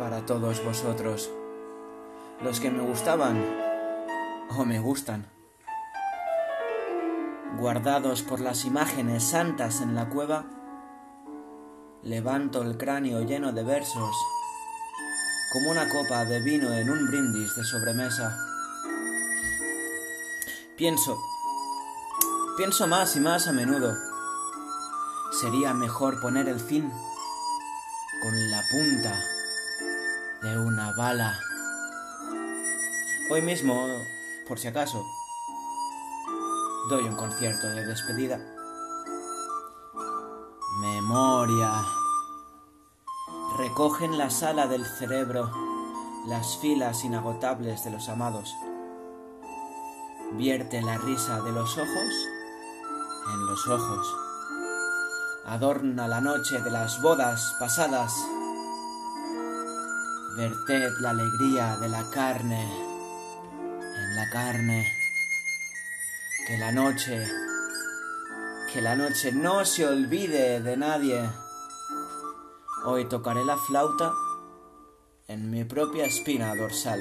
a todos vosotros, los que me gustaban o me gustan, guardados por las imágenes santas en la cueva, levanto el cráneo lleno de versos, como una copa de vino en un brindis de sobremesa. Pienso, pienso más y más a menudo. Sería mejor poner el fin con la punta de una bala. Hoy mismo, por si acaso, doy un concierto de despedida. Memoria. Recoge en la sala del cerebro las filas inagotables de los amados. Vierte la risa de los ojos en los ojos. Adorna la noche de las bodas pasadas. Verted la alegría de la carne en la carne. Que la noche, que la noche no se olvide de nadie. Hoy tocaré la flauta en mi propia espina dorsal.